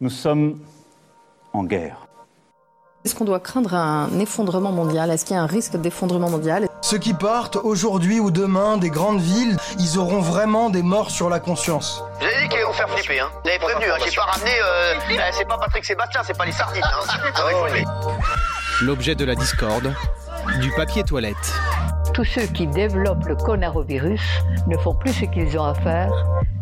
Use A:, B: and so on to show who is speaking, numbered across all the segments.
A: Nous sommes en guerre.
B: Est-ce qu'on doit craindre un effondrement mondial? Est-ce qu'il y a un risque d'effondrement mondial?
C: Ceux qui partent aujourd'hui ou demain des grandes villes, ils auront vraiment des morts sur la conscience.
D: Vous avez dit qu'ils vont faire flipper, hein Vous avez prévenu, hein J'ai pas ramené. Euh... eh, c'est pas Patrick Sébastien, c'est pas les sardines, hein flipper.
E: L'objet de la discorde, du papier toilette.
F: Tous ceux qui développent le coronavirus ne font plus ce qu'ils ont à faire,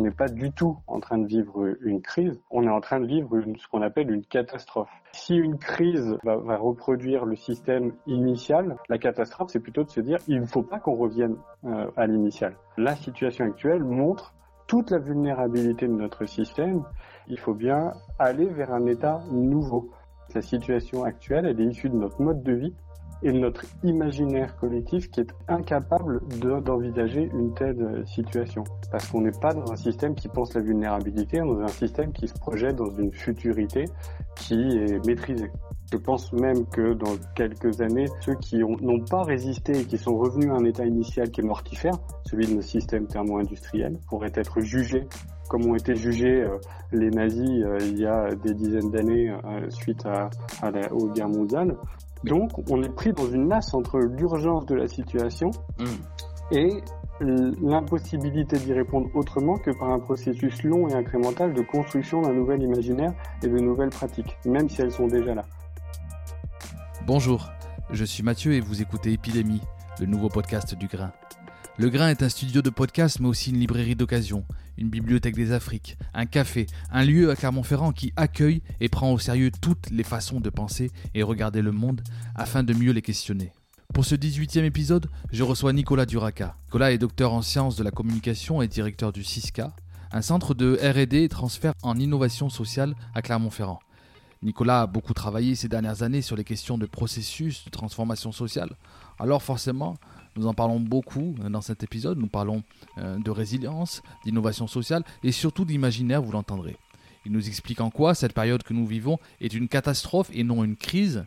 G: On n'est pas du tout en train de vivre une crise, on est en train de vivre ce qu'on appelle une catastrophe. Si une crise va, va reproduire le système initial, la catastrophe, c'est plutôt de se dire il ne faut pas qu'on revienne euh, à l'initial. La situation actuelle montre toute la vulnérabilité de notre système. Il faut bien aller vers un état nouveau. La situation actuelle, elle est issue de notre mode de vie et notre imaginaire collectif qui est incapable de- d'envisager une telle euh, situation. Parce qu'on n'est pas dans un système qui pense la vulnérabilité, on est dans un système qui se projette dans une futurité qui est maîtrisée. Je pense même que dans quelques années, ceux qui ont- n'ont pas résisté et qui sont revenus à un état initial qui est mortifère, celui de notre système thermo-industriel, pourraient être jugés comme ont été jugés euh, les nazis euh, il y a des dizaines d'années suite à, à la, aux guerres mondiales. Donc, on est pris dans une masse entre l'urgence de la situation et l'impossibilité d'y répondre autrement que par un processus long et incrémental de construction d'un nouvel imaginaire et de nouvelles pratiques, même si elles sont déjà là.
H: Bonjour, je suis Mathieu et vous écoutez Épidémie, le nouveau podcast du Grain. Le Grain est un studio de podcast mais aussi une librairie d'occasion, une bibliothèque des Afriques, un café, un lieu à Clermont-Ferrand qui accueille et prend au sérieux toutes les façons de penser et regarder le monde afin de mieux les questionner. Pour ce 18e épisode, je reçois Nicolas Duraca. Nicolas est docteur en sciences de la communication et directeur du CISCA, un centre de RD et transfert en innovation sociale à Clermont-Ferrand. Nicolas a beaucoup travaillé ces dernières années sur les questions de processus de transformation sociale. Alors forcément, nous en parlons beaucoup euh, dans cet épisode. Nous parlons euh, de résilience, d'innovation sociale et surtout d'imaginaire, vous l'entendrez. Il nous explique en quoi cette période que nous vivons est une catastrophe et non une crise,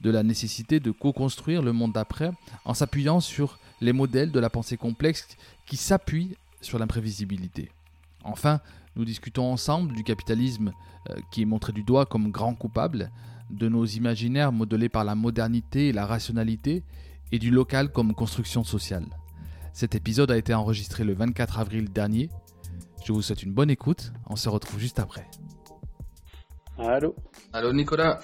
H: de la nécessité de co-construire le monde d'après en s'appuyant sur les modèles de la pensée complexe qui s'appuient sur l'imprévisibilité. Enfin, nous discutons ensemble du capitalisme euh, qui est montré du doigt comme grand coupable, de nos imaginaires modelés par la modernité et la rationalité, et du local comme construction sociale. Cet épisode a été enregistré le 24 avril dernier. Je vous souhaite une bonne écoute, on se retrouve juste après.
G: Allô
I: Allô Nicolas,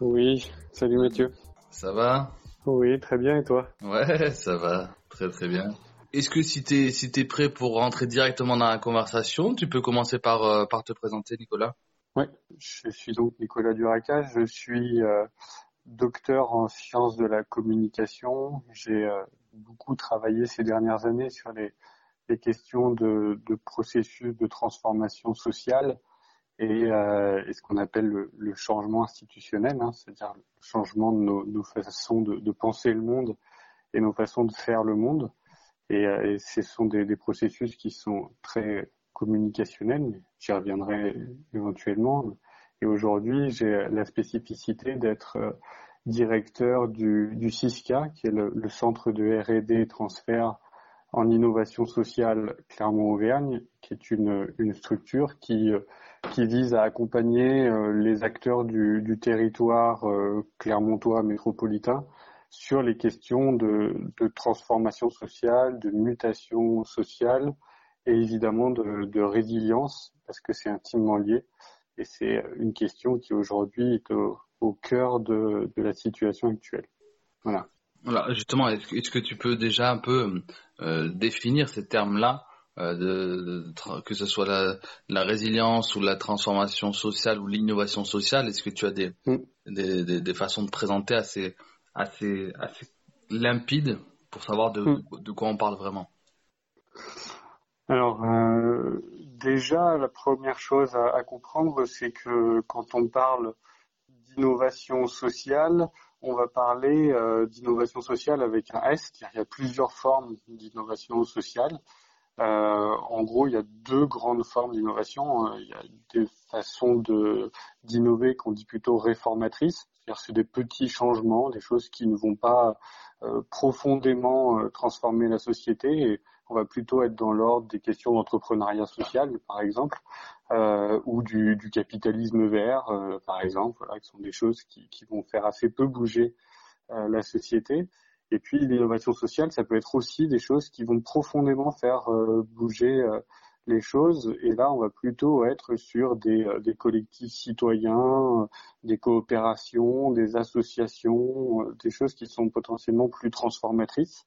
G: Oui, salut Mathieu.
I: ça va?
G: Oui, très bien, et toi?
I: Ouais, ça va, très très bien. Est-ce que si t'es si t'es prêt pour rentrer directement dans la conversation, tu peux commencer par euh, par te présenter Nicolas?
G: Oui, je suis donc Nicolas Duraca, je suis euh, docteur en sciences de la communication. J'ai euh, beaucoup travaillé ces dernières années sur les, les questions de, de processus de transformation sociale et, euh, et ce qu'on appelle le, le changement institutionnel, hein, c'est-à-dire le changement de nos, nos façons de, de penser le monde et nos façons de faire le monde. Et, euh, et ce sont des, des processus qui sont très communicationnels, j'y reviendrai éventuellement. Et aujourd'hui, j'ai la spécificité d'être euh, directeur du, du CISCA, qui est le, le centre de R&D transfert en innovation sociale Clermont-Auvergne, qui est une, une structure qui, euh, qui vise à accompagner euh, les acteurs du, du territoire clermontois métropolitain sur les questions de, de transformation sociale, de mutation sociale et évidemment de, de résilience, parce que c'est intimement lié. Et c'est une question qui aujourd'hui est au, au cœur de, de la situation actuelle. Voilà.
I: Voilà, justement, est-ce que, tu peux déjà un peu euh, définir ces termes-là, euh, de, de- que ce soit la, la résilience ou la transformation sociale ou l'innovation sociale Est-ce que tu as des,
G: Mm.
I: des, des, des façons de présenter assez, assez, assez limpides pour savoir de,
G: Mm.
I: de quoi on parle vraiment?
G: Alors, euh, déjà, la première chose à, à comprendre, c'est que quand on parle d'innovation sociale, on va parler euh, d'innovation sociale avec un S, car il y a plusieurs formes d'innovation sociale. Euh, en gros, il y a deux grandes formes d'innovation. Il y a des façons de d'innover qu'on dit plutôt réformatrices, c'est-à-dire c'est des petits changements, des choses qui ne vont pas euh, profondément euh, transformer la société. On va plutôt être dans l'ordre des questions d'entrepreneuriat social, par exemple, euh, ou du, capitalisme vert, euh, par exemple, voilà, qui sont des choses qui, vont faire assez peu bouger euh, la société. Et puis l'innovation sociale, ça peut être aussi des choses qui vont profondément faire bouger les choses. Et là, on va plutôt être sur des collectifs citoyens, des coopérations, des associations, des choses qui sont potentiellement plus transformatrices.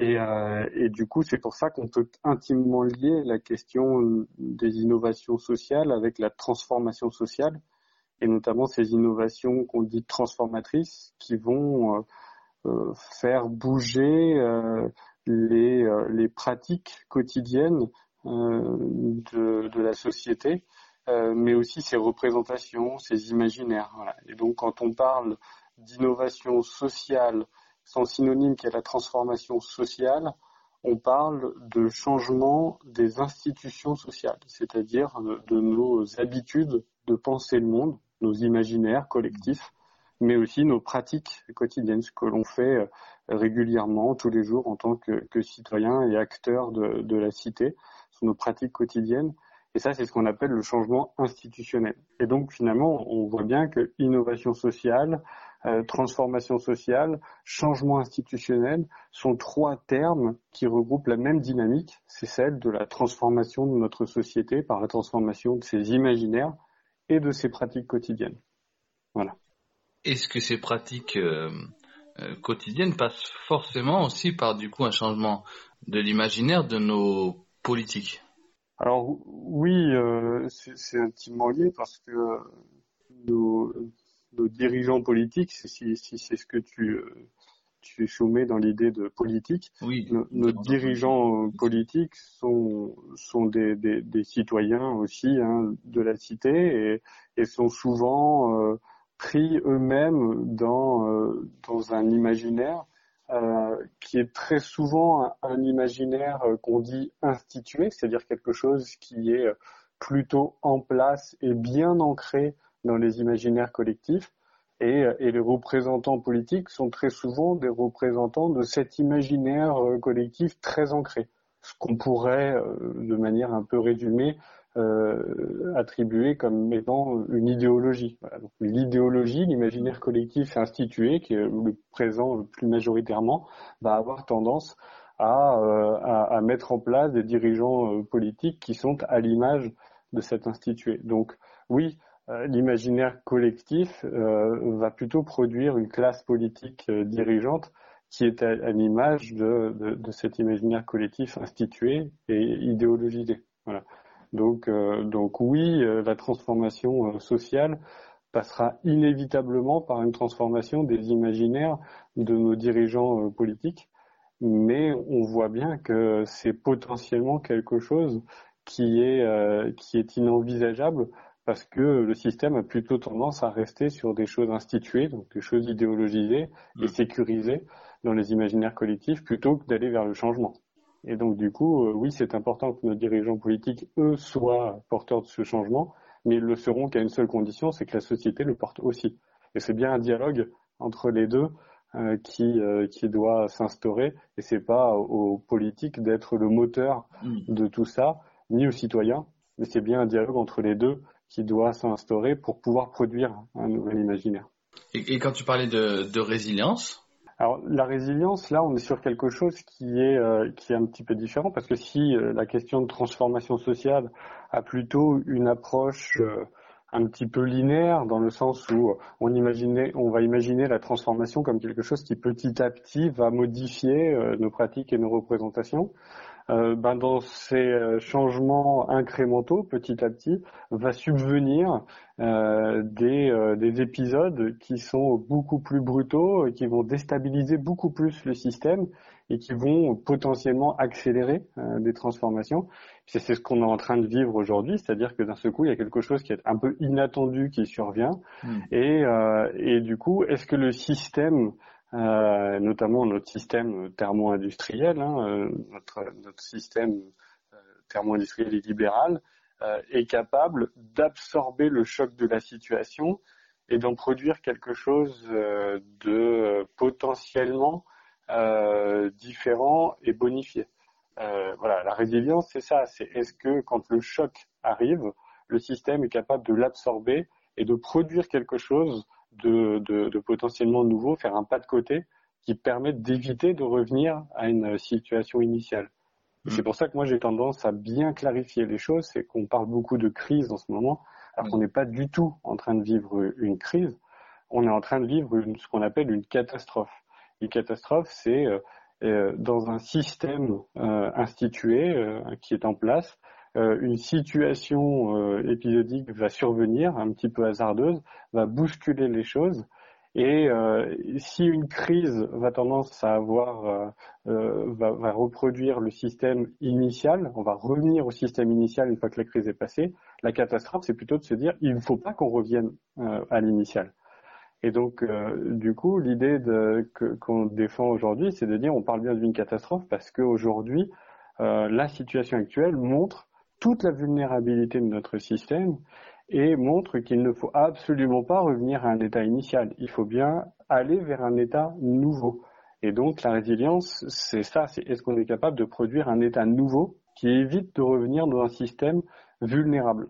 G: Et, euh, et, du coup, c'est pour ça qu'on peut intimement lier la question des innovations sociales avec la transformation sociale, et notamment ces innovations qu'on dit transformatrices, qui vont euh, euh faire bouger euh, les, euh, pratiques quotidiennes euh, de, la société, mais aussi ses représentations, ses imaginaires. Et donc, quand on parle d'innovation sociale, son synonyme qui est la transformation sociale, on parle de changement des institutions sociales, c'est-à-dire de, nos habitudes de penser le monde, nos imaginaires collectifs, mais aussi nos pratiques quotidiennes, ce que l'on fait euh, régulièrement, tous les jours, en tant que, citoyen et acteur de, de la cité, sur nos pratiques quotidiennes. Et ça, c'est ce qu'on appelle le changement institutionnel. Et donc, finalement, on voit bien que innovation sociale, euh, transformation sociale, changement institutionnel sont trois termes qui regroupent la même dynamique, c'est celle de la transformation de notre société par la transformation de ses imaginaires et de ses pratiques quotidiennes. Voilà.
I: Est-ce que ces pratiques euh, euh, quotidiennes passent forcément aussi par du coup un changement de l'imaginaire de nos politiques?
G: Alors oui, euh, c'est intimement lié parce que nos, nos dirigeants politiques, si, si c'est ce que tu, tu soumets dans l'idée de politique,
I: oui,
G: nos, nos dirigeants politiques sont, sont des, des, des citoyens aussi hein, de la cité et, et sont souvent euh, pris eux-mêmes dans, euh, dans un imaginaire euh, qui est très souvent un, imaginaire qu'on dit institué, c'est-à-dire quelque chose qui est plutôt en place et bien ancré dans les imaginaires collectifs. Et, et, les représentants politiques sont très souvent des représentants de cet imaginaire euh, collectif très ancré. Ce qu'on pourrait, euh, de manière un peu résumée, euh, attribuer comme étant une idéologie. L'idéologie, l'imaginaire collectif institué, qui est le présent le plus majoritairement, va avoir tendance à, à, à mettre en place des dirigeants politiques qui sont à l'image de cet institué. Donc oui, euh, l'imaginaire collectif euh, va plutôt produire une classe politique euh, dirigeante qui est à, à l'image de, de, de, cet imaginaire collectif institué et idéologisé. Voilà. Donc, euh, donc oui, la transformation sociale passera inévitablement par une transformation des imaginaires de nos dirigeants politiques, mais on voit bien que c'est potentiellement quelque chose qui est, qui est inenvisageable parce que le système a plutôt tendance à rester sur des choses instituées, donc des choses idéologisées et mmh. sécurisées dans les imaginaires collectifs, plutôt que d'aller vers le changement. Et donc du coup, euh, oui, c'est important que nos dirigeants politiques, eux, soient porteurs de ce changement, mais ils le seront qu'à une seule condition, c'est que la société le porte aussi. Et c'est bien un dialogue entre les deux euh, qui euh, qui doit s'instaurer, et c'est pas aux politiques d'être le moteur mmh. de tout ça, ni aux citoyens, mais c'est bien un dialogue entre les deux qui doit s'instaurer pour pouvoir produire un nouvel imaginaire.
I: Et, et quand tu parlais de, de, résilience
G: alors la résilience, là, on est sur quelque chose qui est euh, qui est un petit peu différent parce que si euh, la question de transformation sociale a plutôt une approche euh, un petit peu linéaire dans le sens où on imaginait, on va imaginer la transformation comme quelque chose qui petit à petit va modifier nos pratiques et nos représentations. Euh, ben dans ces changements incrémentaux, petit à petit, va subvenir euh, des, des épisodes qui sont beaucoup plus brutaux, et qui vont déstabiliser beaucoup plus le système et qui vont potentiellement accélérer des transformations. C'est ce qu'on est en train de vivre aujourd'hui, c'est-à-dire que d'un seul coup, il y a quelque chose qui est un peu inattendu qui survient. Hmm. Et, et du coup, est-ce que le système euh, notamment notre système thermo-industriel, hein, euh, notre, notre, système euh, thermo-industriel et libéral, est capable d'absorber le choc de la situation et d'en produire quelque chose de potentiellement différent et bonifié. voilà, la résilience, c'est ça. C'est est-ce que quand le choc arrive, le système est capable de l'absorber et de produire quelque chose de, de, de, potentiellement nouveau, faire un pas de côté qui permet d'éviter de revenir à une situation initiale. c'est pour ça que moi j'ai tendance à bien clarifier les choses, c'est qu'on parle beaucoup de crise en ce moment, alors qu'on n'est pas du tout en train de vivre une crise, on est en train de vivre ce qu'on appelle une catastrophe. Une catastrophe, c'est euh, euh, dans un système euh, institué qui est en place, une situation euh, épisodique va survenir, un petit peu hasardeuse, va bousculer les choses. Et euh, si une crise va tendance à avoir, va, va, reproduire le système initial, on va revenir au système initial une fois que la crise est passée. La catastrophe, c'est plutôt de se dire, il ne faut pas qu'on revienne à l'initial. Et donc, du coup, l'idée qu'on défend aujourd'hui, c'est de dire, on parle bien d'une catastrophe parce qu'aujourd'hui, la situation actuelle montre toute la vulnérabilité de notre système et montre qu'il ne faut absolument pas revenir à un état initial. Il faut bien aller vers un état nouveau. Et donc la résilience, c'est ça, est-ce qu'on est capable de produire un état nouveau qui évite de revenir dans un système vulnérable?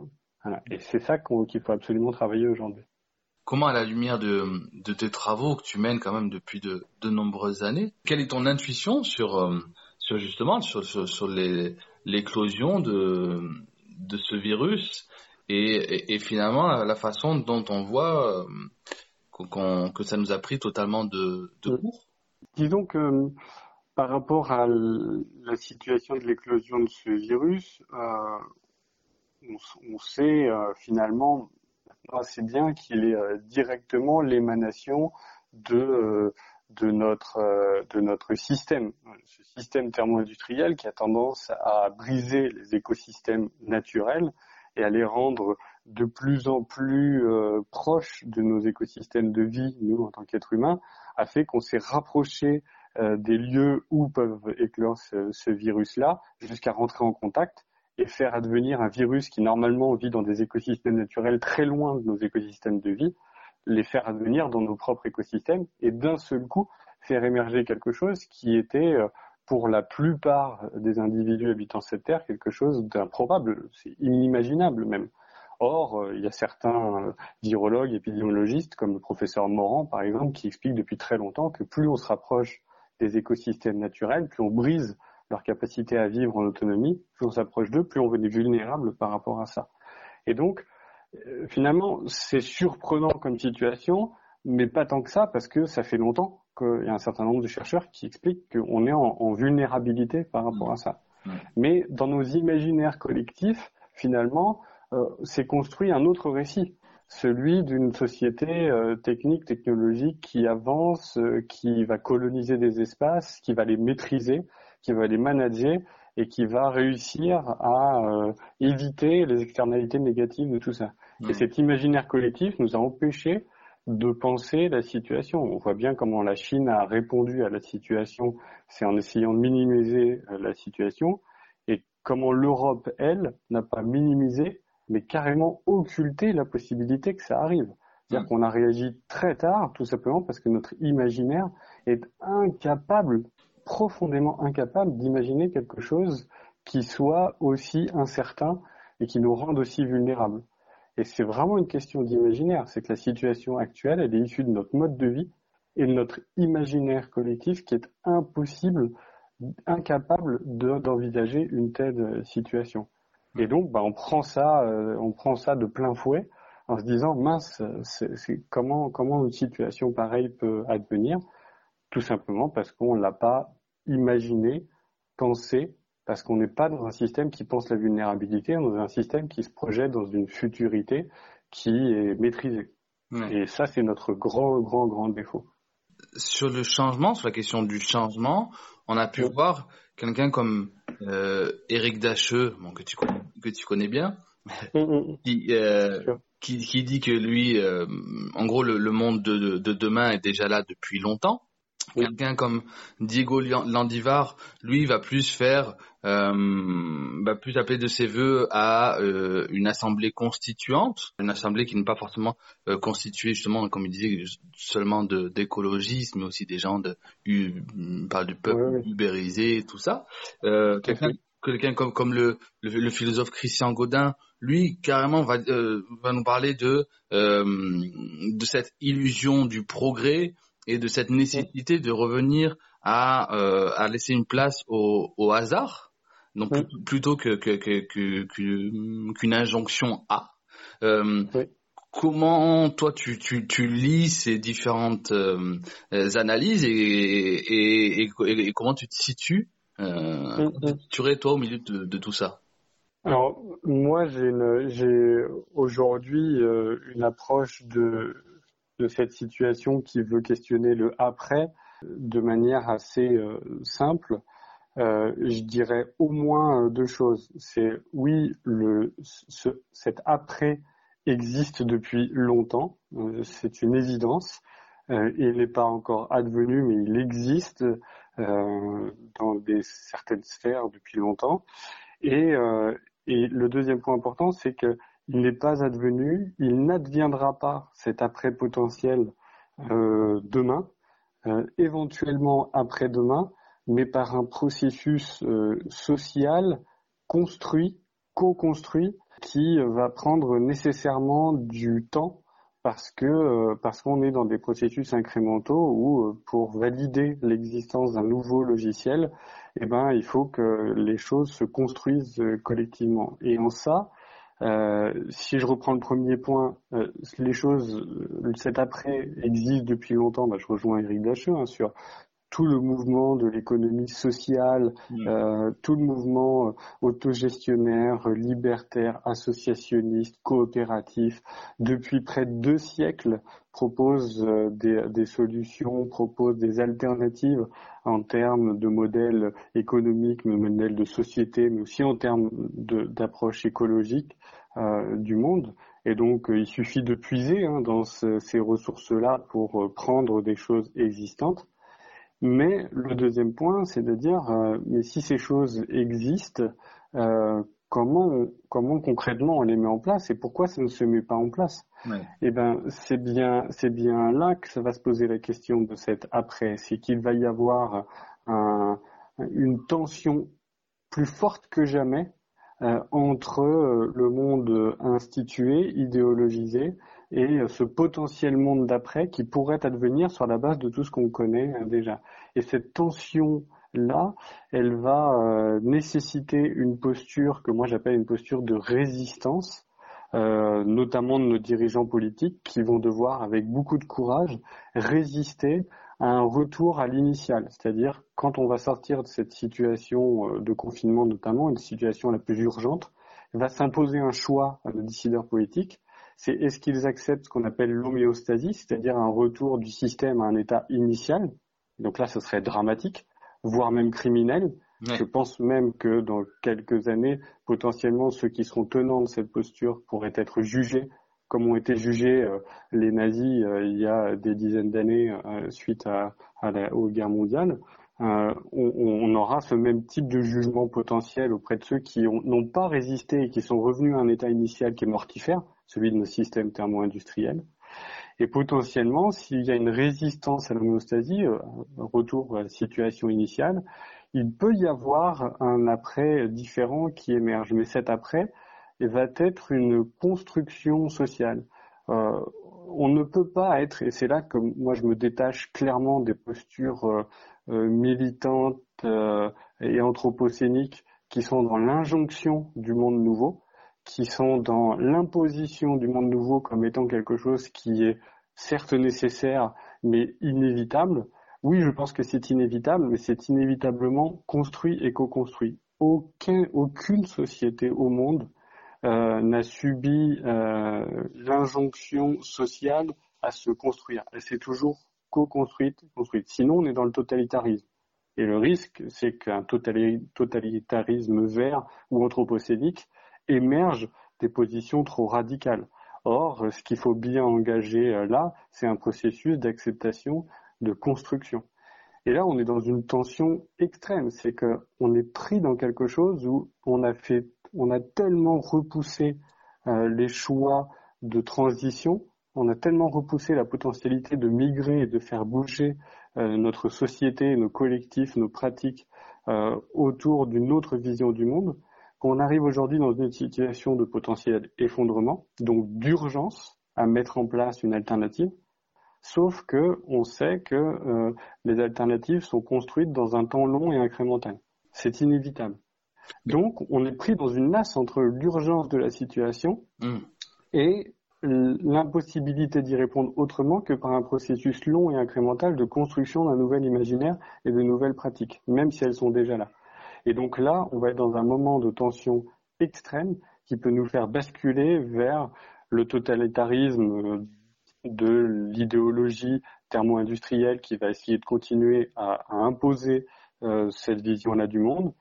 G: Et c'est ça qu'il faut absolument travailler aujourd'hui.
I: Comment, à la lumière de, tes travaux que tu mènes quand même depuis de, nombreuses années, quelle est ton intuition sur, euh, justement sur les, l'éclosion de, de ce virus et, et, finalement la façon dont on voit euh, que ça nous a pris totalement de, de court.
G: Disons que par rapport à la situation de l'éclosion de ce virus, euh, on, sait euh, finalement assez bien qu'il est directement l'émanation de de notre euh, de notre système, ce système thermo-industriel qui a tendance à briser les écosystèmes naturels et à les rendre de plus en plus euh, proches de nos écosystèmes de vie, nous en tant qu'êtres humains, a fait qu'on s'est rapproché euh, des lieux où peuvent éclore ce, ce virus-là, jusqu'à rentrer en contact et faire advenir un virus qui normalement vit dans des écosystèmes naturels très loin de nos écosystèmes de vie, les faire advenir dans nos propres écosystèmes et d'un seul coup faire émerger quelque chose qui était euh, pour la plupart des individus habitant cette terre quelque chose d'improbable, c'est inimaginable même. Or, euh, il y a certains euh, virologues, épidémiologistes, comme le professeur Morand par exemple, qui expliquent depuis très longtemps que plus on se rapproche des écosystèmes naturels, plus on brise leur capacité à vivre en autonomie, plus on s'approche d'eux, plus on est vulnérable par rapport à ça. Et donc, euh, finalement, c'est surprenant comme situation, mais pas tant que ça, parce que ça fait longtemps qu'il y a un certain nombre de chercheurs qui expliquent qu'on est en, vulnérabilité par rapport à ça. Mais dans nos imaginaires collectifs, finalement, euh, c'est construit un autre récit, celui d'une société euh, technique, technologique qui avance, qui va coloniser des espaces, qui va les maîtriser, qui va les manager et qui va réussir à euh, éviter les externalités négatives de tout ça. Et cet imaginaire collectif nous a empêché de penser la situation. On voit bien comment la Chine a répondu à la situation, c'est en essayant de minimiser euh, la situation, et comment l'Europe, elle, n'a pas minimisé, mais carrément occulté la possibilité que ça arrive. C'est-à-dire qu'on a réagi très tard, tout simplement parce que notre imaginaire est incapable profondément incapable d'imaginer quelque chose qui soit aussi incertain et qui nous rende aussi vulnérables. Et c'est vraiment une question d'imaginaire. C'est que la situation actuelle, elle est issue de notre mode de vie et de notre imaginaire collectif qui est impossible, incapable d'envisager une telle situation. Et donc, bah, on prend ça, euh, on prend ça de plein fouet en se disant mince, comment comment une situation pareille peut advenir, tout simplement parce qu'on l'a pas imaginer, penser, parce qu'on n'est pas dans un système qui pense la vulnérabilité, on est dans un système qui se projette dans une futurité qui est maîtrisée. Et ça, c'est notre grand, grand, grand défaut.
I: Sur le changement, sur la question du changement, on a pu voir quelqu'un comme euh, Eric Dacheux, bon, que, tu connais, que tu connais bien, mm, mm, mm. qui, euh, qui, qui, dit que lui, euh, en gros, le, le monde de, de, demain est déjà là depuis longtemps. Quelqu'un comme Diego Landivar, lui, va plus faire, euh, va plus appeler de ses voeux à euh, une assemblée constituante, une assemblée qui n'est pas forcément euh, constituée justement, comme il disait, seulement d'écologistes, mais aussi des gens de, parle du peuple ubérisé, tout ça. Euh, quelqu'un quelqu'un comme comme le, le, philosophe Christian Godin, lui carrément va euh, va nous parler de euh, de cette illusion du progrès et de cette nécessité de revenir à, euh, à laisser une place au, au hasard, donc plutôt que, que, que, qu'une injonction à. Euh, Comment toi tu, tu, tu lis ces différentes euh, analyses et, et, et, comment tu te situes euh, tu serais toi au milieu de, de tout ça?
G: Alors moi j'ai aujourd'hui une approche de de cette situation qui veut questionner le après de manière assez euh, simple. Euh, je dirais au moins euh, deux choses. C'est oui, le, ce, cet après existe depuis longtemps, c'est une évidence. il n'est pas encore advenu, mais il existe dans des, certaines sphères depuis longtemps. Et, et le deuxième point important, c'est que il n'est pas advenu, il n'adviendra pas cet après potentiel euh, demain, euh, éventuellement après-demain, mais par un processus euh, social construit, co-construit, qui va prendre nécessairement du temps parce que parce qu'on est dans des processus incrémentaux où pour valider l'existence d'un nouveau logiciel, eh ben il faut que les choses se construisent collectivement. Et en ça, euh, si je reprends le premier point, euh, les choses, euh, cet après existe depuis longtemps. Bah, je rejoins Eric Dacheux hein, sur tout le mouvement de l'économie sociale, mm. euh, tout le mouvement autogestionnaire, libertaire, associationniste, coopératif, depuis près de deux siècles, propose des, des, solutions, propose des alternatives en termes de modèles économiques, de modèles de société, mais aussi en termes d'approche écologique. Euh, du monde. Et donc, euh, il suffit de puiser hein, dans ces ressources-là pour euh, prendre des choses existantes. Mais le deuxième point, c'est de dire, mais si ces choses existent, comment, comment concrètement on les met en place et pourquoi ça ne se met pas en place? Eh ben, c'est bien, c'est bien là que ça va se poser la question de cet après. C'est qu'il va y avoir un, une tension plus forte que jamais euh, entre euh, le monde institué, idéologisé, et euh, ce potentiel monde d'après qui pourrait advenir sur la base de tout ce qu'on connaît déjà. Et cette tension là, elle va nécessiter une posture que moi j'appelle une posture de résistance, euh, notamment de nos dirigeants politiques qui vont devoir, avec beaucoup de courage, résister un retour à l'initial, c'est-à-dire quand on va sortir de cette situation euh, de confinement notamment, une situation la plus urgente, va s'imposer un choix à nos décideurs politiques, c'est est-ce qu'ils acceptent ce qu'on appelle l'homéostasie, c'est-à-dire un retour du système à un état initial, donc là ce serait dramatique, voire même criminel, Je pense même que dans quelques années, potentiellement, ceux qui seront tenants de cette posture pourraient être jugés comme ont été jugés euh, les nazis euh, il y a des dizaines d'années euh, suite à, à la, aux guerres mondiales, on, on, aura ce même type de jugement potentiel auprès de ceux qui n'ont pas résisté et qui sont revenus à un état initial qui est mortifère, celui de nos systèmes thermo-industriels. Et potentiellement, s'il y a une résistance à l'homéostasie, retour à la situation initiale, il peut y avoir un après différent qui émerge. Mais cet après, va être une construction sociale. Euh, on ne peut pas être, et c'est là que moi je me détache clairement des postures euh, euh militantes euh, et anthropocéniques qui sont dans l'injonction du monde nouveau, qui sont dans l'imposition du monde nouveau comme étant quelque chose qui est certes nécessaire mais inévitable. Oui, je pense que c'est inévitable, mais c'est inévitablement construit et co-construit. aucun, aucune société au monde euh, n'a subi euh, l'injonction sociale à se construire. Elle s'est toujours co-construite, construite. Sinon, on est dans le totalitarisme. Et le risque, c'est qu'un totalitarisme vert ou anthropocénique émerge des positions trop radicales. Or, ce qu'il faut bien engager euh, là, c'est un processus d'acceptation, de construction. Et là, on est dans une tension extrême. C'est qu'on est pris dans quelque chose où on a fait, on a tellement repoussé euh, les choix de transition, on a tellement repoussé la potentialité de migrer et de faire bouger euh, notre société, nos collectifs, nos pratiques euh, autour d'une autre vision du monde, qu'on arrive aujourd'hui dans une situation de potentiel effondrement, donc d'urgence à mettre en place une alternative. Sauf que on sait que euh, les alternatives sont construites dans un temps long et incrémental. C'est inévitable. Donc, on est pris dans une nasse entre l'urgence de la situation
I: Hmm.
G: et l'impossibilité d'y répondre autrement que par un processus long et incrémental de construction d'un nouvel imaginaire et de nouvelles pratiques, même si elles sont déjà là. Et donc là, on va être dans un moment de tension extrême qui peut nous faire basculer vers le totalitarisme euh, de l'idéologie thermo-industrielle qui va essayer de continuer à, imposer euh, cette vision-là du monde,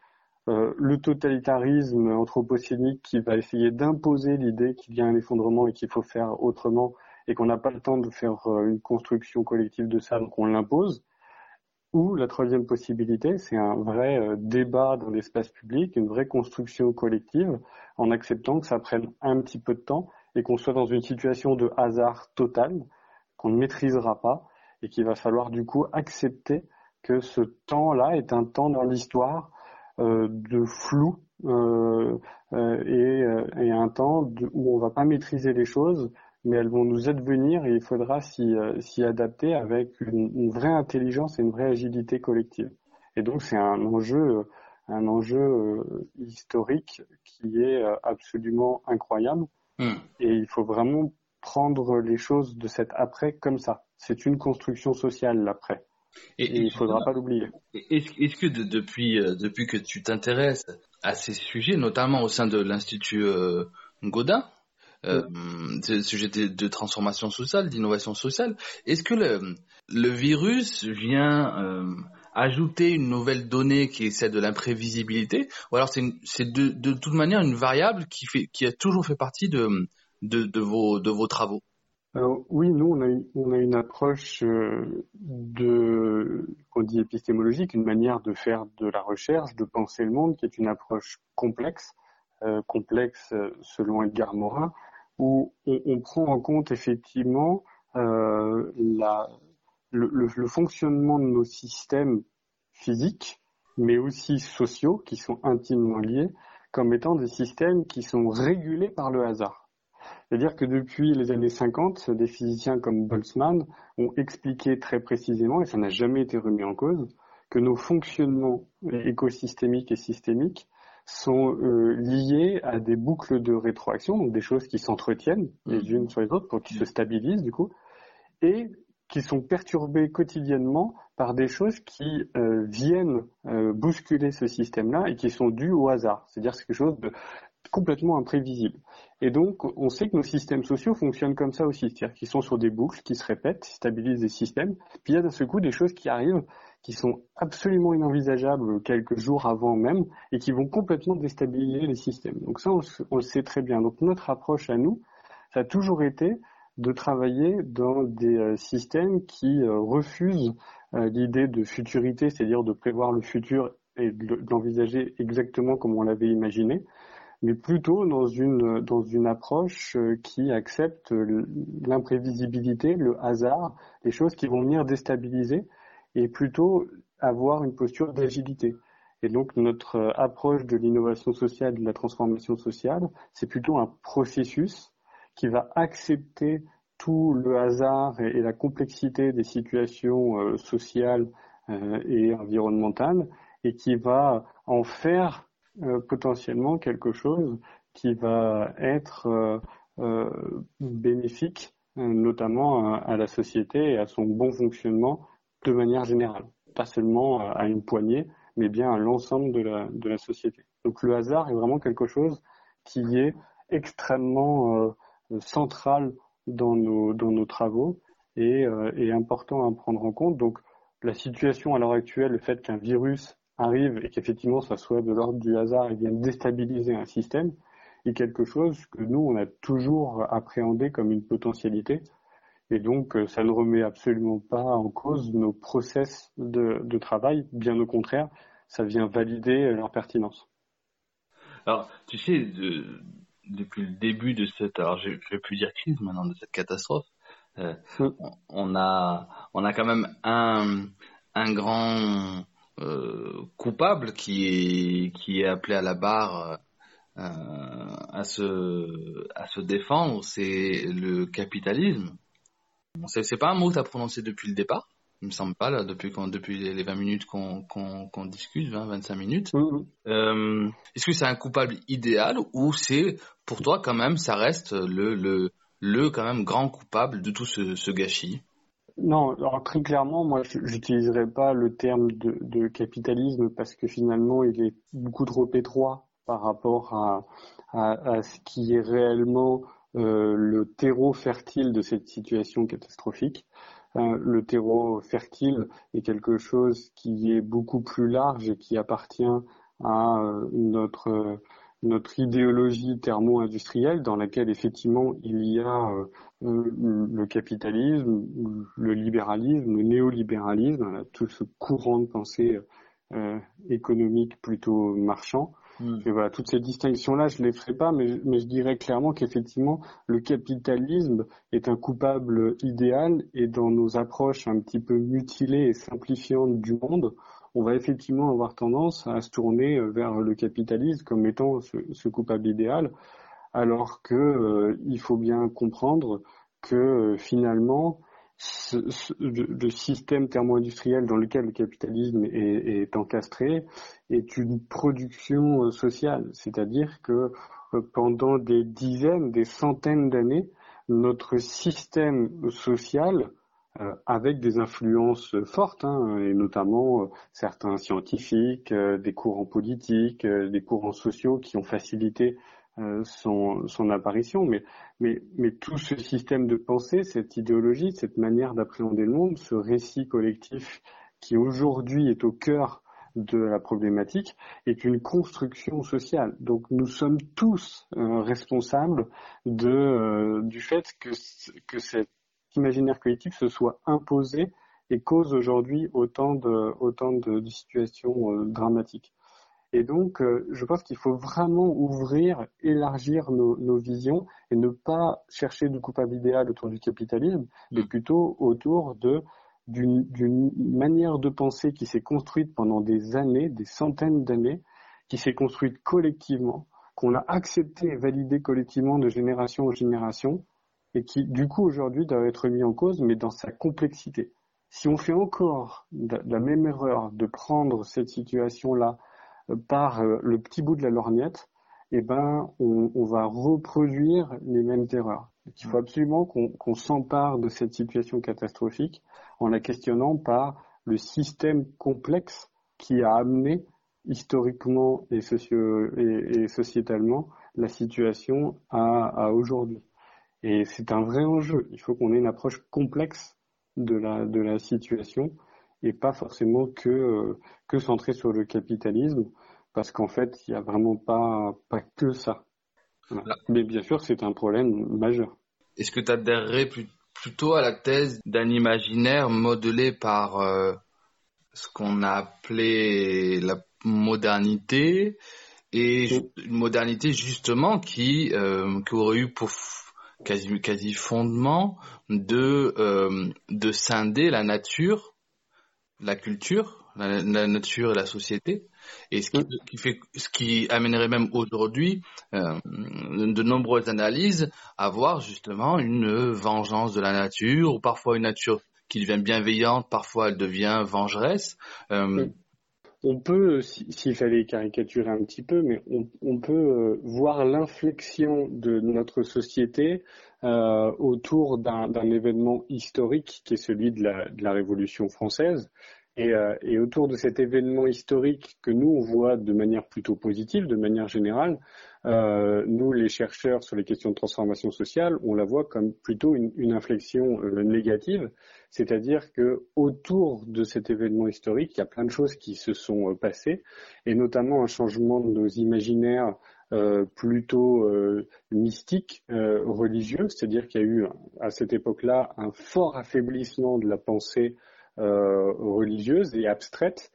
G: euh, le totalitarisme anthropocénique qui va essayer d'imposer l'idée qu'il y a un effondrement et qu'il faut faire autrement et qu'on n'a pas le temps de faire euh, une construction collective de ça, donc on l'impose. Ou la troisième possibilité, c'est un vrai euh, débat dans l'espace public, une vraie construction collective, en acceptant que ça prenne un petit peu de temps et qu'on soit dans une situation de hasard total, qu'on ne maîtrisera pas, et qu'il va falloir du coup accepter que ce temps-là est un temps dans l'histoire de flou euh, euh, et, euh, et, un temps de, où on va pas maîtriser les choses, mais elles vont nous advenir et il faudra s'y euh, s'y adapter avec une, une, vraie intelligence et une vraie agilité collective. Et donc c'est un enjeu un enjeu euh, historique qui est absolument incroyable.
I: Mmh.
G: Et il faut vraiment prendre les choses de cet après comme ça. C'est une construction sociale l'après. Et, et, il ne faudra pas l'oublier.
I: Est-ce est que de, depuis, euh, depuis que tu t'intéresses à ces sujets, notamment au sein de l'Institut euh, Godin, euh, oui. sujet de, de, transformation sociale, d'innovation sociale, est-ce que le, le, virus vient euh, ajouter une nouvelle donnée qui est celle de l'imprévisibilité, ou alors c'est de, de toute manière une variable qui, fait, qui a toujours fait partie de, de, de, vos, de vos travaux?
G: Oui, nous, on a, une, approche euh, de, on dit épistémologique, une manière de faire de la recherche, de penser le monde, qui est une approche complexe, euh, complexe euh, selon Edgar Morin, où on, prend en compte effectivement le, fonctionnement de nos systèmes physiques, mais aussi sociaux, qui sont intimement liés, comme étant des systèmes qui sont régulés par le hasard. C'est-à-dire que depuis les années 50, des physiciens comme Boltzmann ont expliqué très précisément, et ça n'a jamais été remis en cause, que nos fonctionnements écosystémiques et systémiques sont euh, liés à des boucles de rétroaction, donc des choses qui s'entretiennent les unes sur les autres pour qu'ils se stabilisent du coup, et qui sont perturbées quotidiennement par des choses qui euh, viennent euh, bousculer ce système-là et qui sont dues au hasard. C'est-à-dire c'est quelque chose de complètement imprévisible. Et donc, on sait que nos systèmes sociaux fonctionnent comme ça aussi, c'est-à-dire qu'ils sont sur des boucles qui se répètent, stabilisent des systèmes, puis il y a d'un seul coup des choses qui arrivent qui sont absolument inenvisageables quelques jours avant même et qui vont complètement déstabiliser les systèmes. Donc ça, on, on le sait très bien. Donc notre approche à nous, ça a toujours été de travailler dans des euh, systèmes qui euh, refusent euh, l'idée de futurité, c'est-à-dire de prévoir le futur et de l'envisager exactement comme on l'avait imaginé, mais plutôt dans une, dans une approche qui accepte l'imprévisibilité, le hasard, les choses qui vont venir déstabiliser, et plutôt avoir une posture d'agilité. Et donc notre approche de l'innovation sociale, de la transformation sociale, c'est plutôt un processus qui va accepter tout le hasard et, la complexité des situations euh, sociales euh, et environnementales et qui va en faire euh, potentiellement quelque chose qui va être euh, euh, bénéfique notamment à, la société et à son bon fonctionnement de manière générale, pas seulement à une poignée, mais bien à l'ensemble de la, de la société. Donc le hasard est vraiment quelque chose qui est extrêmement central dans nos, dans nos travaux et, euh, et important à prendre en compte. Donc la situation à l'heure actuelle, le fait qu'un virus arrive et qu'effectivement ça soit de l'ordre du hasard et vienne déstabiliser un système, est quelque chose que nous, on a toujours appréhendé comme une potentialité. Et donc, euh, ça ne remet absolument pas en cause nos process de, de travail. Bien au contraire, ça vient valider leur pertinence.
I: Alors, tu sais, de, depuis le début de cette, alors je, vais plus dire crise maintenant, de cette catastrophe, euh, on a, on a quand même un, un grand coupable qui est, qui est appelé à la barre euh, à se, à se défendre, c'est le capitalisme. Bon, c'est, pas un mot que tu as prononcé depuis le départ, il me semble pas là depuis les 20 minutes qu'on discute 20 25 minutes. Euh, est-ce que c'est un coupable idéal ou c'est pour toi quand même ça reste le le le quand même grand coupable de tout ce, ce gâchis?
G: Non, alors très clairement, moi, j'utiliserai pas le terme de, de, capitalisme parce que finalement, il est beaucoup trop étroit par rapport à, à, à ce qui est réellement euh, le terreau fertile de cette situation catastrophique. Euh, le terreau fertile est quelque chose qui est beaucoup plus large et qui appartient à euh, notre notre idéologie thermo-industrielle dans laquelle effectivement il y a euh, le capitalisme, le libéralisme, le néolibéralisme, tout ce courant de pensée euh, économique plutôt marchand. Mm. Et voilà, toutes ces distinctions-là, je les ferai pas, mais, mais je dirais clairement qu'effectivement, le capitalisme est un coupable idéal et dans nos approches un petit peu mutilées et simplifiantes du monde, on va effectivement avoir tendance à se tourner vers le capitalisme comme étant ce, coupable idéal, alors que euh, il faut bien comprendre que euh, finalement, le système thermo-industriel dans lequel le capitalisme est, encastré est une production euh, sociale, c'est-à-dire que euh, pendant des dizaines, des centaines d'années, notre système social, euh, avec des influences fortes, hein, et notamment euh, certains scientifiques, euh, des courants politiques, des courants sociaux qui ont facilité son, son, apparition, mais, mais, mais tout ce système de pensée, cette idéologie, cette manière d'appréhender le monde, ce récit collectif qui aujourd'hui est au cœur de la problématique, est une construction sociale. Donc nous sommes tous euh, responsables de, euh, du fait que, que cet imaginaire collectif se soit imposé et cause aujourd'hui autant de, autant de, de situations euh, dramatiques. Et donc, euh, je pense qu'il faut vraiment ouvrir, élargir nos, nos, visions et ne pas chercher du coupable idéal autour du capitalisme, mais mm. plutôt autour de d'une manière de penser qui s'est construite pendant des années, des centaines d'années, qui s'est construite collectivement, qu'on a accepté et validé collectivement de génération en génération, et qui, du coup, aujourd'hui, doit être mis en cause, mais dans sa complexité. Si on fait encore la même erreur de prendre cette situation-là par euh, le petit bout de la lorgnette, eh ben, on, on va reproduire les mêmes erreurs. il faut absolument qu'on qu s'empare de cette situation catastrophique en la questionnant par le système complexe qui a amené historiquement et, socio et, et sociétalement la situation à, à aujourd'hui. Et c'est un vrai enjeu. Il faut qu'on ait une approche complexe de la, de la situation et pas forcément que, euh, que centré sur le capitalisme, parce qu'en fait, il n'y a vraiment pas, pas que ça. Voilà. Mais bien sûr, c'est un problème majeur.
I: Est-ce que tu adhérerais plutôt à la thèse d'un imaginaire modelé par euh, ce qu'on a appelé la modernité et une modernité justement qui, euh, qui aurait eu pour quasi, quasi fondement de, euh, de scinder la nature la culture, la, la, nature et la société, et ce qui, qui fait, ce qui amènerait même aujourd'hui euh, de nombreuses analyses à voir justement une vengeance de la nature, ou parfois une nature qui devient bienveillante, parfois elle devient vengeresse. Euh,
G: on peut, s'il fallait caricaturer un petit peu, mais on, peut euh, voir l'inflexion de notre société euh, autour d'un événement historique qui est celui de la Révolution française. Et, euh, et, autour de cet événement historique que nous, on voit de manière plutôt positive, de manière générale, euh, nous, les chercheurs sur les questions de transformation sociale, on la voit comme plutôt une, une inflexion euh, négative, c'est-à-dire que autour de cet événement historique, il y a plein de choses qui se sont euh, passées, et notamment un changement de nos imaginaires euh, plutôt euh, mystique, euh, religieux, c'est-à-dire qu'il y a eu à cette époque-là un fort affaiblissement de la pensée religieuse et abstraite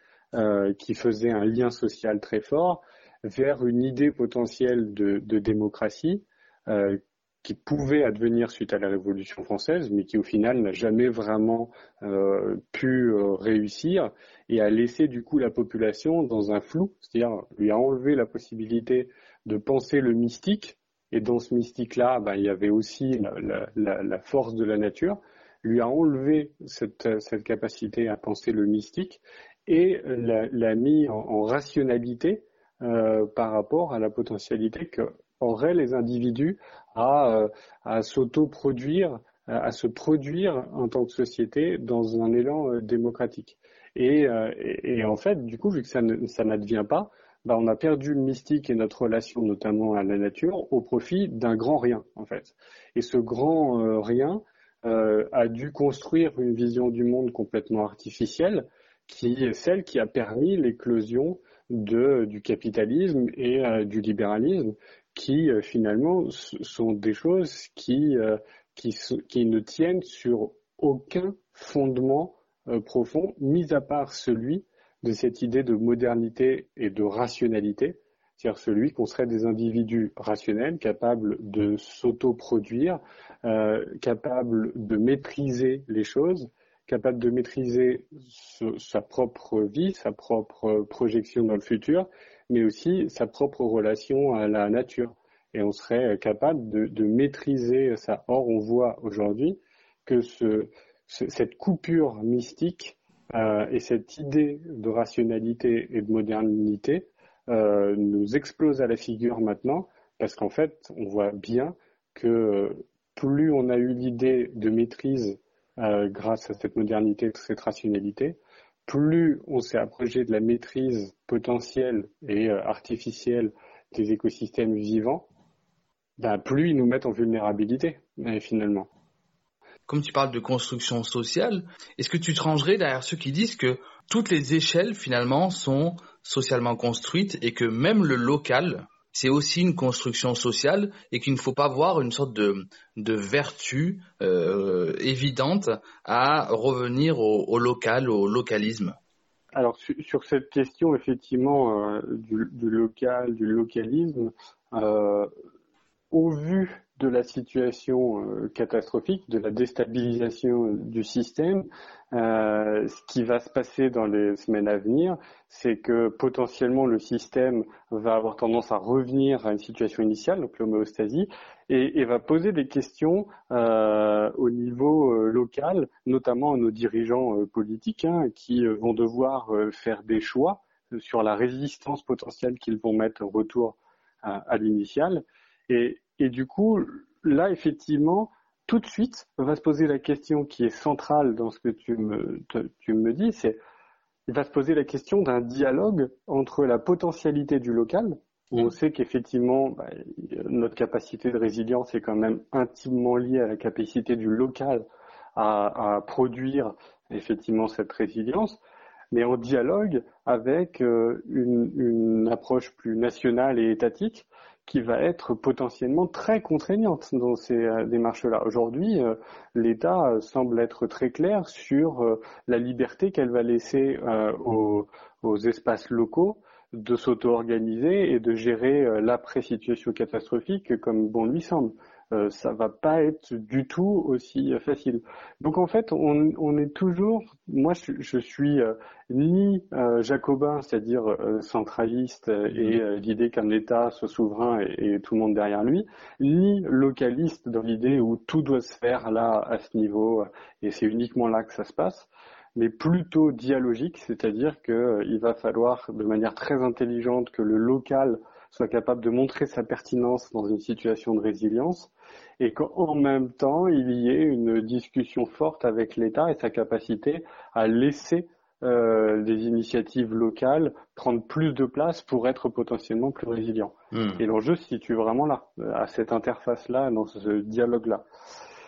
G: qui faisait un lien social très fort vers une idée potentielle de, de démocratie qui pouvait advenir suite à la Révolution française, mais qui au final n'a jamais vraiment euh, pu euh, réussir et a laissé du coup la population dans un flou, c'est-à-dire lui a enlevé la possibilité de penser le mystique, et dans ce mystique-là, ben, il y avait aussi la, la, la, force de la nature, lui a enlevé cette, cette capacité à penser le mystique et l'a mis en, rationalité euh, par rapport à la potentialité qu'auraient les individus à, euh, à s'auto-produire, à se produire en tant que société dans un élan euh, démocratique. Et, et, et, en fait, du coup, vu que ça n'advient pas, bah, on a perdu le mystique et notre relation notamment à la nature au profit d'un grand rien en fait. Et ce grand euh, rien euh, a dû construire une vision du monde complètement artificielle qui est celle qui a permis l'éclosion de, du capitalisme et euh, du libéralisme qui euh, finalement sont des choses qui, qui, qui, ne tiennent sur aucun fondement profond, mis à part celui de cette idée de modernité et de rationalité, c'est-à-dire celui qu'on serait des individus rationnels, capables de s'autoproduire, euh, capables de maîtriser les choses, capables de maîtriser sa propre vie, sa propre projection dans le futur, mais aussi sa propre relation à la nature. Et on serait capable de, de maîtriser ça. Or, on voit aujourd'hui que ce, cette coupure mystique euh, et cette idée de rationalité et de modernité euh, nous explose à la figure maintenant, parce qu'en fait, on voit bien que plus on a eu l'idée de maîtrise euh, grâce à cette modernité, cette rationalité, plus on s'est approché de la maîtrise potentielle et euh, artificielle des écosystèmes vivants, ben, plus ils nous mettent en vulnérabilité, finalement.
I: Comme tu parles de construction sociale, est-ce que tu te rangerais derrière ceux qui disent que toutes les échelles finalement sont socialement construites et que même le local, c'est aussi une construction sociale et qu'il ne faut pas voir une sorte de, de vertu euh, évidente à revenir au, local, au localisme.
G: Alors sur, cette question effectivement euh, du, du, local, du localisme, euh, au vu de la situation euh, catastrophique, de la déstabilisation du système, euh, ce qui va se passer dans les semaines à venir, c'est que potentiellement le système va avoir tendance à revenir à une situation initiale, donc l'homéostasie, et, va poser des questions euh, au niveau local, notamment à nos dirigeants politiques, hein, qui vont devoir faire des choix sur la résistance potentielle qu'ils vont mettre au retour à, à l'initial. Et, et du coup, là, effectivement, tout de suite, va se poser la question qui est centrale dans ce que tu me, dis, c'est il va se poser la question d'un dialogue entre la potentialité du local, où on sait qu'effectivement, bah, notre capacité de résilience est quand même intimement liée à la capacité du local à, à produire effectivement cette résilience, mais en dialogue avec euh, une, une approche plus nationale et étatique qui va être potentiellement très contraignante dans ces euh, démarches-là. Aujourd'hui, euh, l'État semble être très clair sur la liberté qu'elle va laisser aux, aux, espaces locaux de s'auto-organiser et de gérer l'après-situation catastrophique comme bon lui semble. Euh, ça va pas être du tout aussi facile. Donc en fait, on, on est toujours, moi je, je suis euh, ni euh, jacobin, c'est-à-dire euh, centraliste et euh, l'idée qu'un État soit souverain et, et, tout le monde derrière lui, ni localiste dans l'idée où tout doit se faire là à ce niveau et c'est uniquement là que ça se passe mais plutôt dialogique, c'est-à-dire qu'il va falloir de manière très intelligente que le local soit capable de montrer sa pertinence dans une situation de résilience et qu'en même temps, il y ait une discussion forte avec l'État et sa capacité à laisser euh, des initiatives locales prendre plus de place pour être potentiellement plus résilients.
I: Hmm.
G: Et l'enjeu se situe vraiment là, à cette interface-là, dans ce dialogue-là.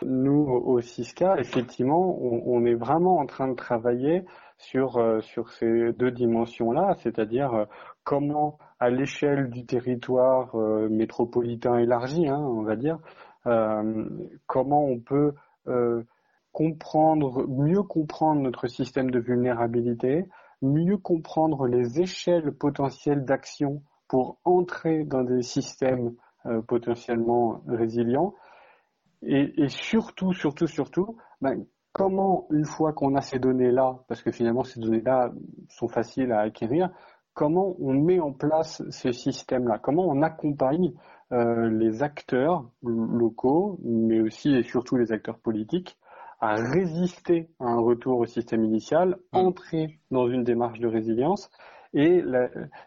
G: Nous, au CISCA, effectivement, on, on, est vraiment en train de travailler sur, euh, sur ces deux dimensions-là, c'est-à-dire euh, comment, à l'échelle du territoire euh, métropolitain élargi, hein, on va dire, comment on peut comprendre, mieux comprendre notre système de vulnérabilité, mieux comprendre les échelles potentielles d'action pour entrer dans des systèmes potentiellement résilients, et, et, surtout, surtout, surtout, ben, comment, une fois qu'on a ces données-là, parce que finalement ces données-là sont faciles à acquérir, comment on met en place ces systèmes-là Comment on accompagne euh, les acteurs locaux, mais aussi et surtout les acteurs politiques, à résister à un retour au système initial, mmh. entrer dans une démarche de résilience et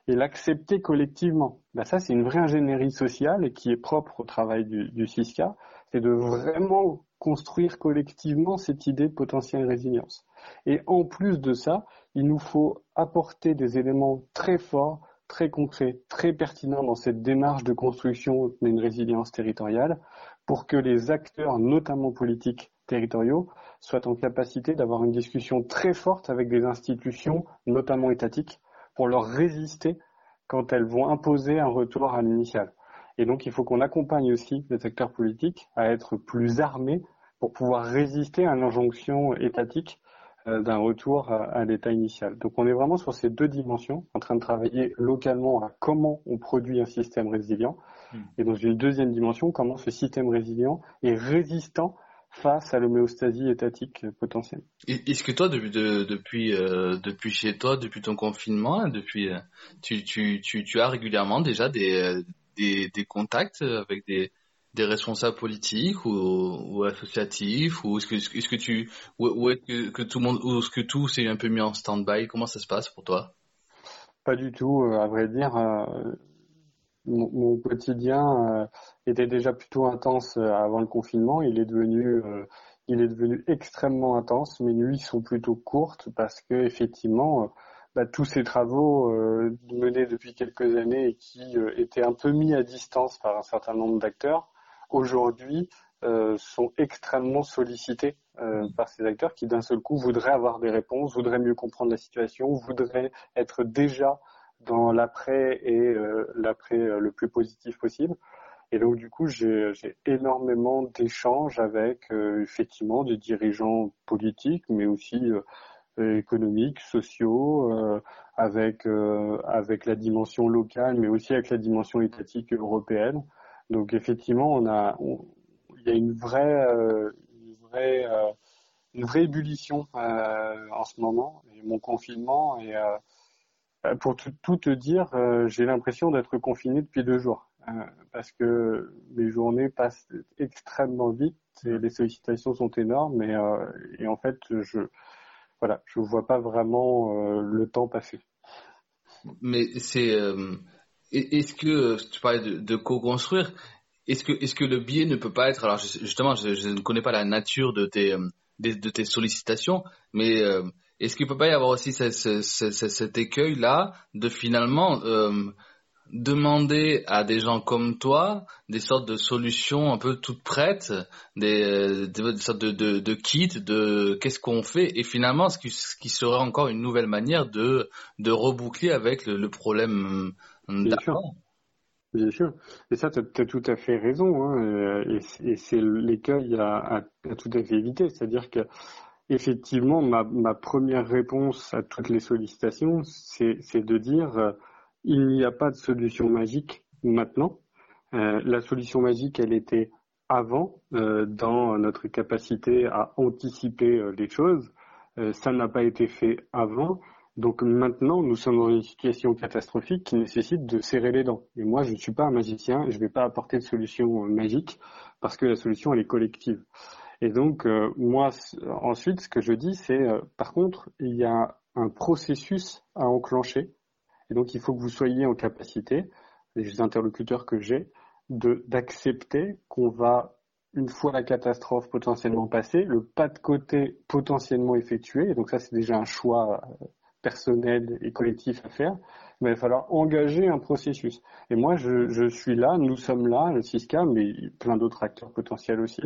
G: l'accepter collectivement. Ben ça, c'est une vraie ingénierie sociale qui est propre au travail du, du CISCA, c'est de vraiment construire collectivement cette idée de potentielle résilience. Et en plus de ça, il nous faut apporter des éléments très forts, très concrets, très pertinents dans cette démarche de construction d'une résilience territoriale pour que les acteurs, notamment politiques territoriaux, soient en capacité d'avoir une discussion très forte avec des institutions, notamment étatiques, pour leur résister quand elles vont imposer un retour à l'initial. Et donc, il faut qu'on accompagne aussi les acteurs politiques à être plus armés pour pouvoir résister à l'injonction étatique euh, d'un retour à, l'état initial. Donc, on est vraiment sur ces deux dimensions, en train de travailler localement à comment on produit un système résilient, hmm. et dans une deuxième dimension, comment ce système résilient est résistant face à l'homéostasie étatique potentielle.
I: Est-ce que toi, depuis, depuis, euh, depuis chez toi, depuis ton confinement, depuis, euh, tu, tu, tu, tu, as régulièrement déjà des, des, contacts avec des, responsables politiques ou, associatifs ou est-ce que tout le monde ou est-ce que tout s'est un peu mis en stand-by? Comment ça se passe pour toi?
G: Pas du tout euh, à vrai dire euh, mon, quotidien euh, était déjà plutôt intense avant le confinement. Il est devenu il est devenu extrêmement intense. Mes nuits sont plutôt courtes parce que effectivement bah, tous ces travaux euh, menés depuis quelques années et qui euh, étaient un peu mis à distance par un certain nombre d'acteurs, aujourd'hui euh, sont extrêmement sollicités par ces acteurs qui d'un seul coup voudraient avoir des réponses, voudraient mieux comprendre la situation, voudraient être déjà dans l'après et l'après le plus positif possible. Et donc du coup, j'ai énormément d'échanges avec effectivement des dirigeants politiques, mais aussi économiques, sociaux, euh, avec euh, avec la dimension locale, mais aussi avec la dimension étatique européenne. Donc effectivement, on a, il y a une vraie, euh, une vraie, une vraie ébullition en ce moment. Mon confinement et pour tout, te dire, j'ai l'impression d'être confiné depuis deux jours parce que mes journées passent extrêmement vite et les sollicitations sont énormes et, et en fait je voilà, je ne vois pas vraiment euh, le temps passer.
I: Mais c'est, euh, est-ce que tu parlais de, co-construire, est-ce que, est-ce que le biais ne peut pas être, alors justement, je, ne connais pas la nature de tes, euh, de, tes sollicitations, mais est-ce qu'il peut pas y avoir aussi cet écueil là de finalement demander à des gens comme toi des sortes de solutions un peu toutes prêtes, des, des, sortes de, de, de kits, de qu'est-ce qu'on fait, et finalement ce qui, ce qui, serait encore une nouvelle manière de, de reboucler avec le, le problème
G: Bien sûr. Bien sûr. Et ça, tu as, tout à fait raison. Hein. Et, et c'est l'écueil à, à, à, tout à fait éviter. C'est-à-dire que effectivement, ma, ma première réponse à toutes les sollicitations, c'est de dire il n'y a pas de solution magique maintenant. Euh, la solution magique, elle était avant euh, dans notre capacité à anticiper euh, les choses. ça n'a pas été fait avant. Donc maintenant, nous sommes dans une situation catastrophique qui nécessite de serrer les dents. Et moi, je ne suis pas un magicien je ne vais pas apporter de solution magique parce que la solution, elle est collective. Et donc, moi, ensuite, ce que je dis, c'est, par contre, il y a un processus à enclencher et donc, il faut que vous soyez en capacité, les interlocuteurs que j'ai, d'accepter qu'on va une fois la catastrophe potentiellement passée, le pas de côté potentiellement effectué, et donc ça c'est déjà un choix euh, personnel et collectif à faire, mais il va falloir engager un processus. Et moi, je, je suis là, nous sommes là, le CISCA, mais plein d'autres acteurs potentiels aussi,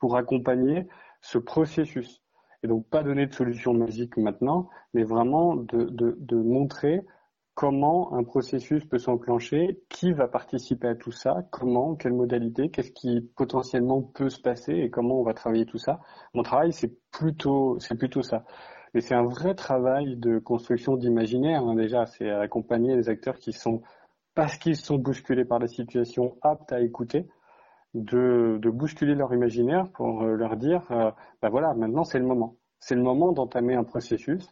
G: pour accompagner ce processus. Et donc pas donner de solution magique maintenant, mais vraiment de, de, de montrer comment un processus peut s'enclencher, qui va participer à tout ça, comment, quelle modalité, qu'est-ce qui potentiellement peut se passer et comment on va travailler tout ça. Mon travail, c'est plutôt, c'est plutôt ça. Et c'est un vrai travail de construction d'imaginaire, hein, déjà. C'est accompagner les acteurs qui sont, parce qu'ils sont bousculés par la situation, aptes à écouter, de, de bousculer leur imaginaire pour euh, leur dire, bah voilà, maintenant c'est le moment. C'est le moment d'entamer un processus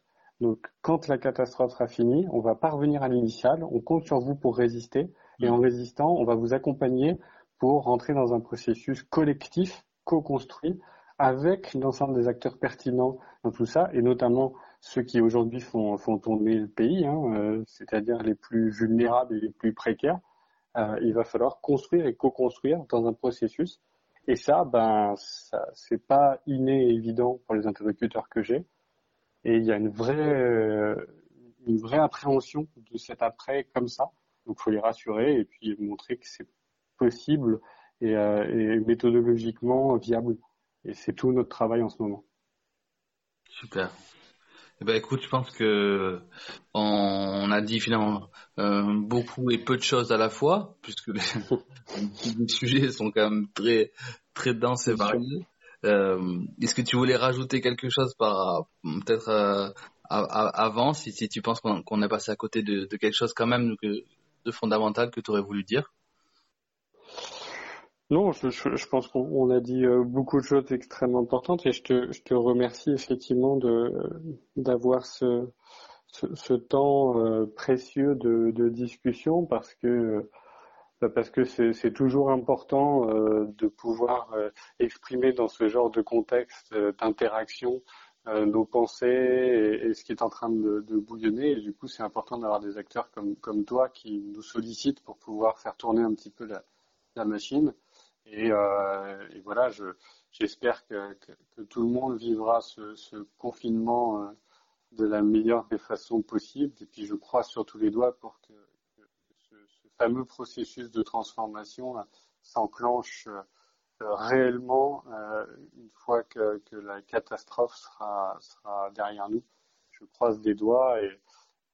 G: donc, quand la catastrophe sera finie, on va parvenir à l'initial, on compte sur vous pour résister, et en résistant, on va vous accompagner pour rentrer dans un processus collectif, co-construit, avec l'ensemble des acteurs pertinents dans tout ça, et notamment ceux qui aujourd'hui font, font tourner le pays, hein, euh, c'est-à-dire les plus vulnérables et les plus précaires. Euh, il va falloir construire et co-construire dans un processus. Et ça, ben, ça, c'est pas inné et évident pour les interlocuteurs que j'ai. Et il y a une vraie, euh, une vraie appréhension de cet après comme ça. Donc, il faut les rassurer et puis montrer que c'est possible et, euh, et, méthodologiquement viable. Et c'est tout notre travail en ce moment.
I: Super. Eh ben, écoute, je pense que on, a dit finalement euh, beaucoup et peu de choses à la fois, puisque les, les sujets sont quand même très très denses et variés. Euh, Est-ce que tu voulais rajouter quelque chose par peut-être euh, avant, si, tu penses qu'on est passé à côté de, quelque chose quand même de, fondamental que tu aurais voulu dire?
G: Non, je, pense qu'on a dit euh, beaucoup de choses extrêmement importantes et je te, remercie effectivement d'avoir ce, ce, temps euh, précieux de, discussion parce que parce que c'est toujours important euh, de pouvoir euh, exprimer dans ce genre de contexte euh, d'interaction nos pensées et, ce qui est en train de, bouillonner. Et du coup, c'est important d'avoir des acteurs comme, toi qui nous sollicitent pour pouvoir faire tourner un petit peu la, machine. Et, voilà, j'espère que, tout le monde vivra ce confinement de la meilleure des façons possibles. Et puis, je crois sur tous les doigts pour que fameux processus de transformation s'enclenche euh, réellement euh, une fois que, que, la catastrophe sera, sera, derrière nous. Je croise des doigts et,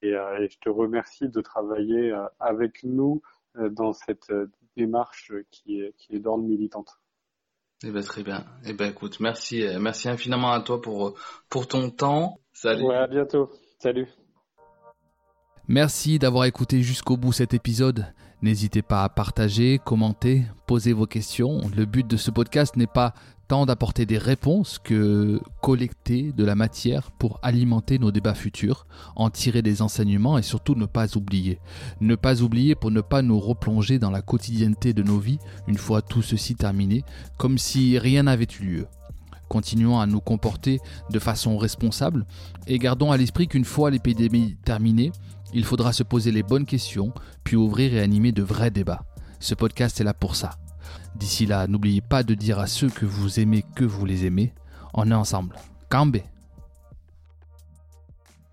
G: et, euh, et je te remercie de travailler avec nous dans cette démarche qui est, qui est d'ordre militante.
I: Eh ben, très bien. Eh ben, écoute, merci, merci infiniment à toi pour, pour ton temps. Salut.
G: Ouais, à bientôt. Salut.
H: Merci d'avoir écouté jusqu'au bout cet épisode. N'hésitez pas à partager, commenter, poser vos questions. Le but de ce podcast n'est pas tant d'apporter des réponses que collecter de la matière pour alimenter nos débats futurs, en tirer des enseignements et surtout ne pas oublier. Ne pas oublier pour ne pas nous replonger dans la quotidienneté de nos vies une fois tout ceci terminé, comme si rien n'avait eu lieu. Continuons à nous comporter de façon responsable et gardons à l'esprit qu'une fois l'épidémie terminée, il faudra se poser les bonnes questions, puis ouvrir et animer de vrais débats. Ce podcast est là pour ça. D'ici là, n'oubliez pas de dire à ceux que vous aimez que vous les aimez. On est ensemble. Cambé